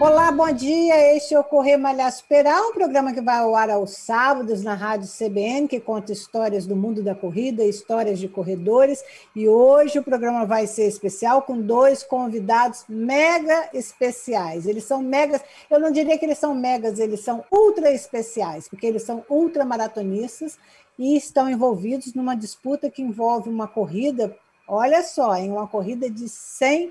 Olá, bom dia. Este é o Correr Malhar Superar, um programa que vai ao ar aos sábados na Rádio CBN, que conta histórias do mundo da corrida, histórias de corredores. E hoje o programa vai ser especial com dois convidados mega especiais. Eles são megas, eu não diria que eles são megas, eles são ultra especiais, porque eles são ultramaratonistas e estão envolvidos numa disputa que envolve uma corrida, olha só, em uma corrida de 100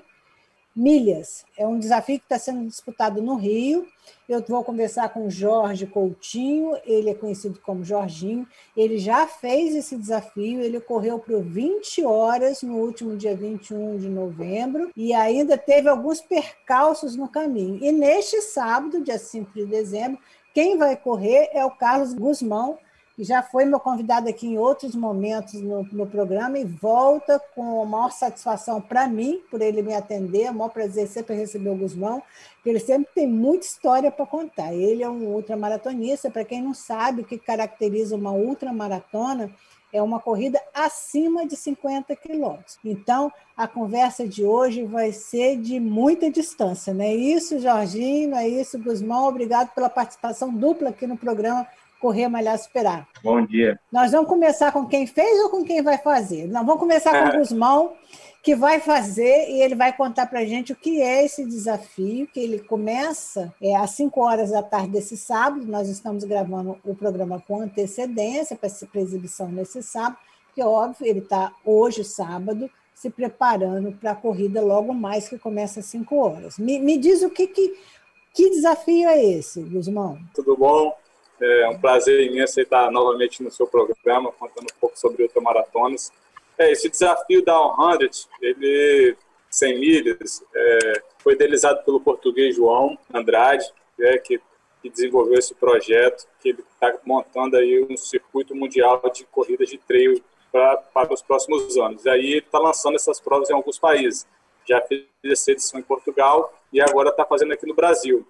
milhas. É um desafio que está sendo disputado no Rio. Eu vou conversar com Jorge Coutinho, ele é conhecido como Jorginho. Ele já fez esse desafio, ele correu por 20 horas no último dia 21 de novembro e ainda teve alguns percalços no caminho. E neste sábado, dia 5 de dezembro, quem vai correr é o Carlos Guzmão, já foi meu convidado aqui em outros momentos no, no programa e volta com a maior satisfação para mim, por ele me atender, é o maior prazer sempre receber o Guzmão, porque ele sempre tem muita história para contar. Ele é um ultramaratonista, para quem não sabe o que caracteriza uma ultramaratona, é uma corrida acima de 50 quilômetros. Então, a conversa de hoje vai ser de muita distância, não é isso, Jorginho? Não é isso, Guzmão? Obrigado pela participação dupla aqui no programa correr, malhar, superar. Bom dia. Nós vamos começar com quem fez ou com quem vai fazer? Nós vamos começar com o Guzmão, que vai fazer e ele vai contar para a gente o que é esse desafio, que ele começa é, às 5 horas da tarde desse sábado. Nós estamos gravando o programa com antecedência para exibição nesse sábado, porque, óbvio, ele está hoje, sábado, se preparando para a corrida logo mais, que começa às 5 horas. Me, me diz o que, que, que desafio é esse, Guzmão? Tudo bom? É um prazer imenso estar novamente no seu programa, contando um pouco sobre ultramaratonas. É, esse desafio da 100, ele, 100 milhas, é, foi idealizado pelo português João Andrade, é, que, que desenvolveu esse projeto, que ele está montando aí um circuito mundial de corridas de trail pra, para os próximos anos. Aí ele está lançando essas provas em alguns países. Já fez essa edição em Portugal e agora está fazendo aqui no Brasil.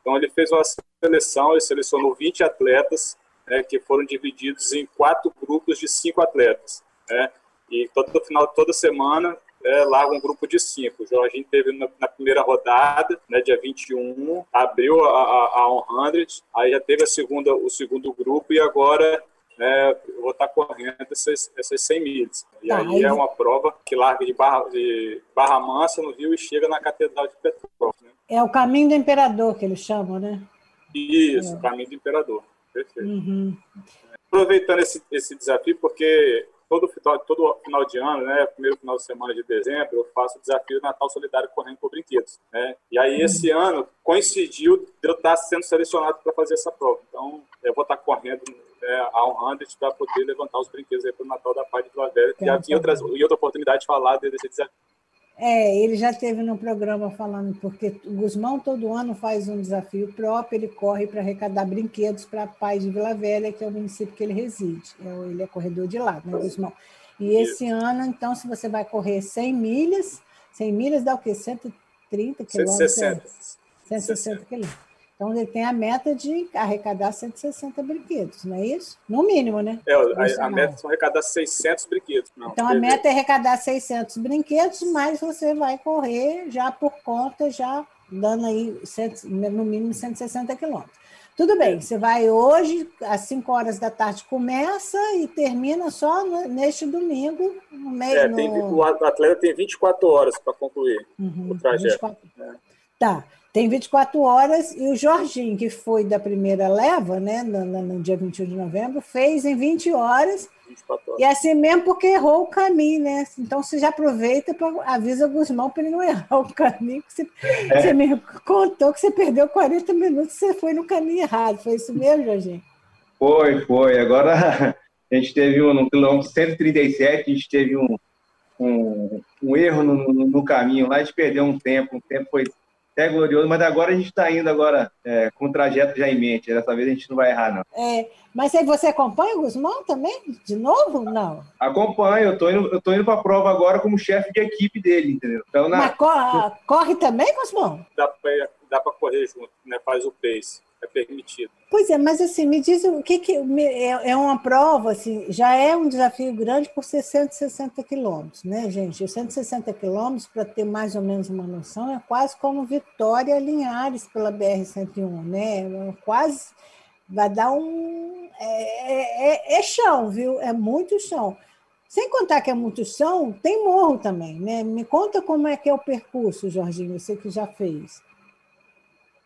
Então, ele fez uma seleção, ele selecionou 20 atletas, né, que foram divididos em quatro grupos de cinco atletas. Né, e todo final, toda semana, é, larga um grupo de cinco. O Jorginho teve na, na, primeira rodada, né, dia 21, abriu a, a, a 100, aí já teve a segunda, o segundo grupo, e agora eu vou estar correndo essas, essas 100 milhas. E tá, aí, aí é uma prova que larga de Barra, de Barra Mansa, no Rio, e chega na Catedral de Petrópolis. É o caminho do imperador que eles chamam, né? Isso, é. caminho do imperador. Perfeito. Uhum. Aproveitando esse, esse desafio, porque todo, todo final de ano, né, primeiro final de semana de dezembro, eu faço o desafio Natal Solidário Correndo por Brinquedos. Né? E aí, uhum. esse ano, coincidiu de eu estar sendo selecionado para fazer essa prova. Então, eu vou estar correndo né, a 100 para poder levantar os brinquedos para o Natal da Paz de Vila Velha. Já tinha outras, e outra oportunidade de falar desse desafio é, ele já teve no programa falando, porque o Guzmão todo ano faz um desafio próprio, ele corre para arrecadar brinquedos para a Paz de Vila Velha, que é o município que ele reside. É ele é corredor de lá, né, Guzmão? E esse ano, então, se você vai correr 100 milhas, 100 milhas dá o quê? 130 quilômetros? 160. 160 quilômetros. Então, ele tem a meta de arrecadar 160 brinquedos, não é isso? No mínimo, né? É, a, a meta é arrecadar 600 brinquedos. Não, então, a meta é arrecadar 600 brinquedos, mas você vai correr já por conta, já dando aí no mínimo 160 quilômetros. Tudo bem, você vai hoje, às 5 horas da tarde começa e termina só neste domingo, no meio. É, tem, no... o atleta tem 24 horas para concluir uhum, o trajeto. 24... É. Tá. Tem 24 horas e o Jorginho, que foi da primeira leva, né, no, no dia 21 de novembro, fez em 20 horas. 24 horas. E assim mesmo porque errou o caminho, né? Então você já aproveita para avisa o Guzmão para ele não errar o caminho. Você, é. você me contou que você perdeu 40 minutos, você foi no caminho errado. Foi isso mesmo, Jorginho? Foi, foi. Agora a gente teve um, no quilômetro 137, a gente teve um, um, um erro no, no, no, caminho lá, a gente perdeu um tempo, um tempo foi é glorioso, mas agora a gente está indo agora é, com o trajeto já em mente. Dessa vez a gente não vai errar, não. É, mas aí você acompanha o Guzmão também? De novo? Não. Acompanho, eu tô indo, eu tô indo para a prova agora como chefe de equipe dele, entendeu? Então, na... Mas corre, corre também, Guzmão? Dá para dá correr junto, né? Faz o pace. É permitido. Pois é, mas assim, me diz o que, que é, é uma prova, assim, já é um desafio grande por ser 160 quilômetros, né, gente? Os 160 quilômetros, para ter mais ou menos uma noção, é quase como Vitória Linhares pela BR-101, né? É quase vai dar um. É, é, é, chão, viu? É muito chão. Sem contar que é muito chão, tem morro também, né? Me conta como é que é o percurso, Jorginho, você que já fez.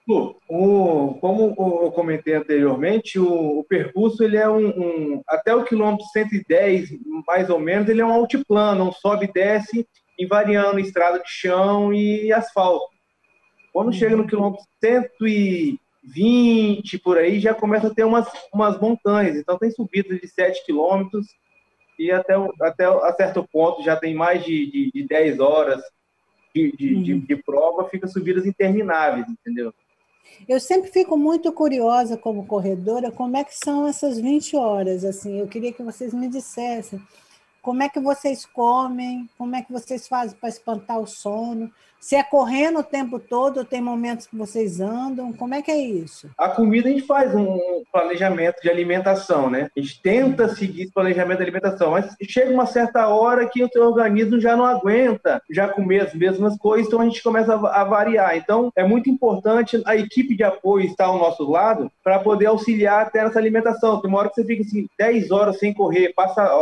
Lu, o, como eu comentei anteriormente, o, o percurso ele é um, um, até o quilômetro 110, mais ou menos, ele é um altiplano, um sobe e desce, invariando estrada de chão e asfalto. Quando uhum. chega no quilômetro 120, por aí, já começa a ter umas, umas montanhas. Então tem subidas de 7 quilômetros e até, até a certo ponto já tem mais de, de, de 10 horas de, de, uhum. de, de prova, fica subidas intermináveis, entendeu? Eu sempre fico muito curiosa como corredora, como é que são essas 20 horas, assim, eu queria que vocês me dissessem como é que vocês comem, como é que vocês fazem para espantar o sono, se é correndo o tempo todo, tem momentos que vocês andam, como é que é isso? A comida a gente faz um planejamento de alimentação, né? A gente tenta seguir esse planejamento de alimentação, mas chega uma certa hora que o seu organismo já não aguenta já comer as mesmas coisas, então a gente começa a variar. Então é muito importante a equipe de apoio estar ao nosso lado para poder auxiliar até nessa alimentação. Tem uma hora que você fica assim 10 horas sem correr, passa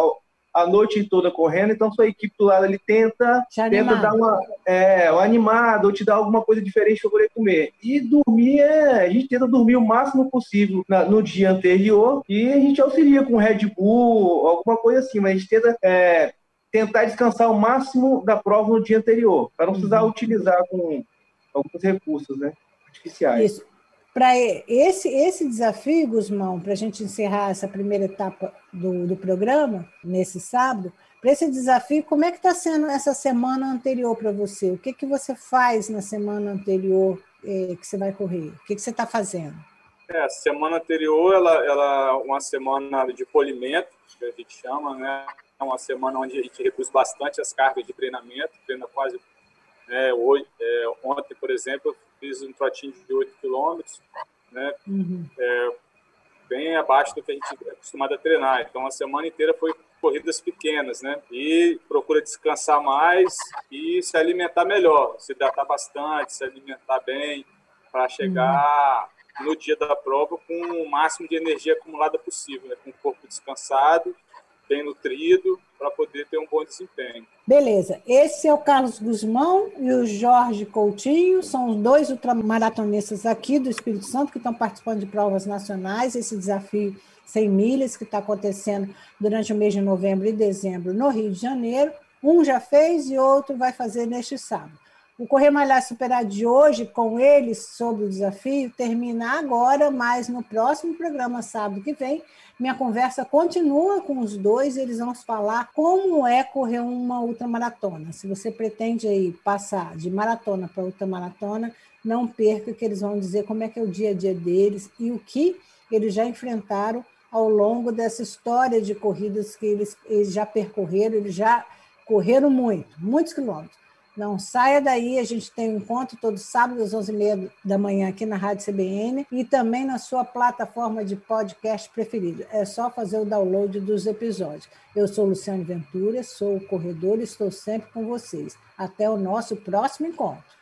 a noite toda correndo, então sua equipe do lado ali tenta, tenta dar uma, é, uma animada ou te dar alguma coisa diferente para poder comer. E dormir é. A gente tenta dormir o máximo possível na, no dia anterior e a gente auxilia com Red Bull, alguma coisa assim, mas a gente tenta. É, tentar descansar o máximo da prova no dia anterior, para não precisar uhum. utilizar com alguns recursos né, artificiais. Isso. Para esse, esse desafio, Guzmão, para a gente encerrar essa primeira etapa do, do programa, nesse sábado, para esse desafio, como é que está sendo essa semana anterior para você? O que, que você faz na semana anterior eh, que você vai correr? O que, que você está fazendo? É, a semana anterior, ela, ela uma semana de polimento, que a gente chama, né? É uma semana onde a gente reduz bastante as cargas de treinamento, treina quase hoje, é, ontem, por exemplo, fiz um trotinho de 8 quilômetros, né? Uhum. É, bem abaixo do que a gente é acostumado a treinar. Então, a semana inteira foi corridas pequenas, né? E procura descansar mais e se alimentar melhor, se hidratar bastante, se alimentar bem, para chegar uhum. no dia da prova com o máximo de energia acumulada possível, né? com o corpo descansado bem nutrido para poder ter um bom desempenho. Beleza. Esse é o Carlos Guzmão e o Jorge Coutinho, são os dois ultramaratonistas aqui do Espírito Santo que estão participando de provas nacionais, esse desafio 100 milhas que está acontecendo durante o mês de novembro e dezembro no Rio de Janeiro. Um já fez e outro vai fazer neste sábado. O Correr Malhar Superar de hoje, com eles sobre o desafio, termina agora, mas no próximo programa, sábado que vem, minha conversa continua com os dois, eles vão falar como é correr uma ultramaratona. Se você pretende aí passar de maratona para ultramaratona, não perca que eles vão dizer como é que é o dia a dia deles e o que eles já enfrentaram ao longo dessa história de corridas que eles, eles já percorreram, eles já correram muito, muitos quilômetros. Não saia daí, a gente tem um encontro todo sábado às 11h30 da manhã aqui na Rádio CBN e também na sua plataforma de podcast preferida. É só fazer o download dos episódios. Eu sou Luciane Ventura, sou o corredor e estou sempre com vocês. Até o nosso próximo encontro.